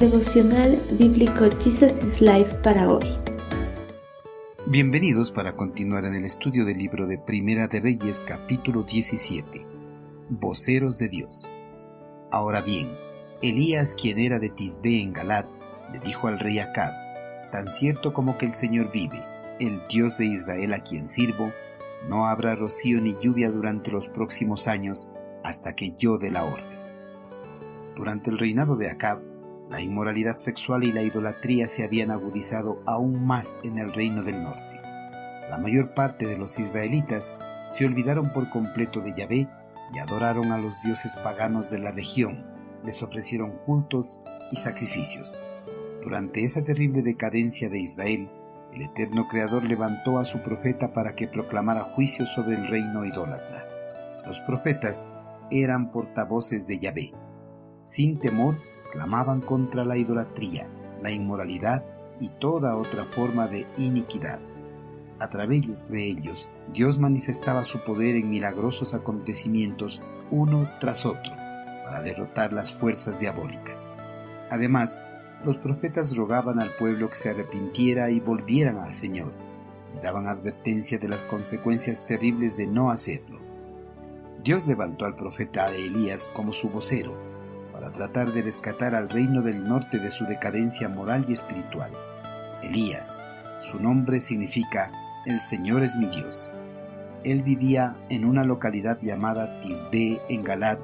Devocional Bíblico Jesus is Life para hoy. Bienvenidos para continuar en el estudio del libro de Primera de Reyes capítulo 17. Voceros de Dios. Ahora bien, Elías, quien era de Tisbe en Galad, le dijo al rey Acab, tan cierto como que el Señor vive, el Dios de Israel a quien sirvo, no habrá rocío ni lluvia durante los próximos años hasta que yo dé la orden. Durante el reinado de Acab, la inmoralidad sexual y la idolatría se habían agudizado aún más en el reino del norte. La mayor parte de los israelitas se olvidaron por completo de Yahvé y adoraron a los dioses paganos de la región, les ofrecieron cultos y sacrificios. Durante esa terrible decadencia de Israel, el eterno Creador levantó a su profeta para que proclamara juicio sobre el reino idólatra. Los profetas eran portavoces de Yahvé. Sin temor, clamaban contra la idolatría, la inmoralidad y toda otra forma de iniquidad. A través de ellos, Dios manifestaba su poder en milagrosos acontecimientos uno tras otro para derrotar las fuerzas diabólicas. Además, los profetas rogaban al pueblo que se arrepintiera y volvieran al Señor, y daban advertencia de las consecuencias terribles de no hacerlo. Dios levantó al profeta Elías como su vocero, para tratar de rescatar al reino del norte de su decadencia moral y espiritual. Elías, su nombre significa El Señor es mi Dios. Él vivía en una localidad llamada Tisbe en Galad,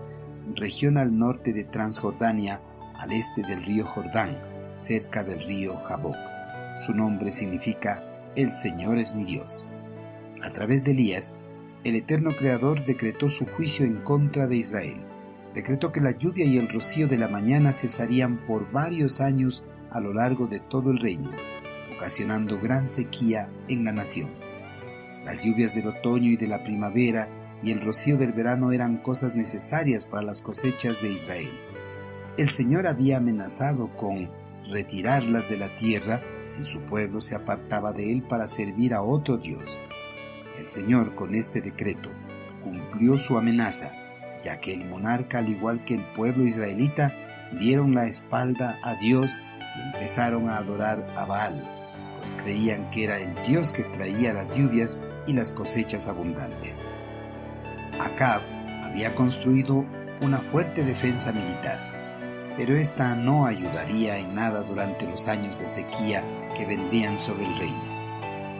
región al norte de Transjordania, al este del río Jordán, cerca del río Jaboc. Su nombre significa El Señor es mi Dios. A través de Elías, el eterno Creador decretó su juicio en contra de Israel decretó que la lluvia y el rocío de la mañana cesarían por varios años a lo largo de todo el reino, ocasionando gran sequía en la nación. Las lluvias del otoño y de la primavera y el rocío del verano eran cosas necesarias para las cosechas de Israel. El Señor había amenazado con retirarlas de la tierra si su pueblo se apartaba de él para servir a otro Dios. El Señor con este decreto cumplió su amenaza ya que el monarca, al igual que el pueblo israelita, dieron la espalda a Dios y empezaron a adorar a Baal, pues creían que era el Dios que traía las lluvias y las cosechas abundantes. Acab había construido una fuerte defensa militar, pero esta no ayudaría en nada durante los años de sequía que vendrían sobre el reino.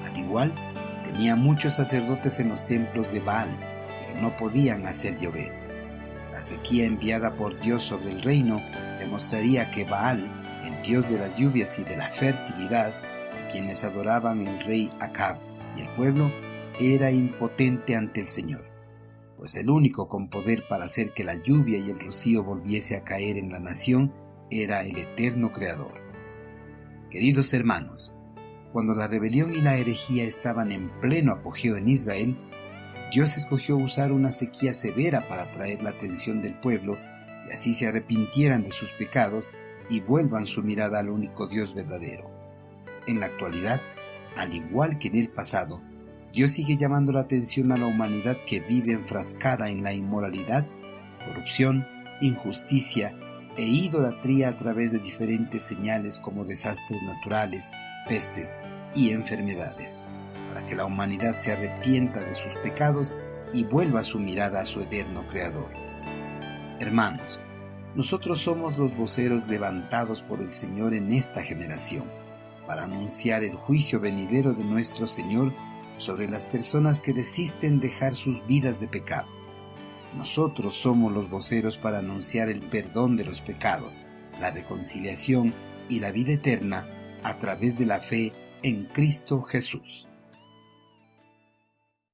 Al igual, tenía muchos sacerdotes en los templos de Baal, pero no podían hacer llover. La sequía enviada por Dios sobre el reino demostraría que Baal, el dios de las lluvias y de la fertilidad, quienes adoraban el rey Acab y el pueblo, era impotente ante el Señor, pues el único con poder para hacer que la lluvia y el rocío volviese a caer en la nación era el eterno Creador. Queridos hermanos, cuando la rebelión y la herejía estaban en pleno apogeo en Israel, Dios escogió usar una sequía severa para atraer la atención del pueblo y así se arrepintieran de sus pecados y vuelvan su mirada al único Dios verdadero. En la actualidad, al igual que en el pasado, Dios sigue llamando la atención a la humanidad que vive enfrascada en la inmoralidad, corrupción, injusticia e idolatría a través de diferentes señales como desastres naturales, pestes y enfermedades que la humanidad se arrepienta de sus pecados y vuelva su mirada a su eterno Creador. Hermanos, nosotros somos los voceros levantados por el Señor en esta generación, para anunciar el juicio venidero de nuestro Señor sobre las personas que desisten dejar sus vidas de pecado. Nosotros somos los voceros para anunciar el perdón de los pecados, la reconciliación y la vida eterna a través de la fe en Cristo Jesús.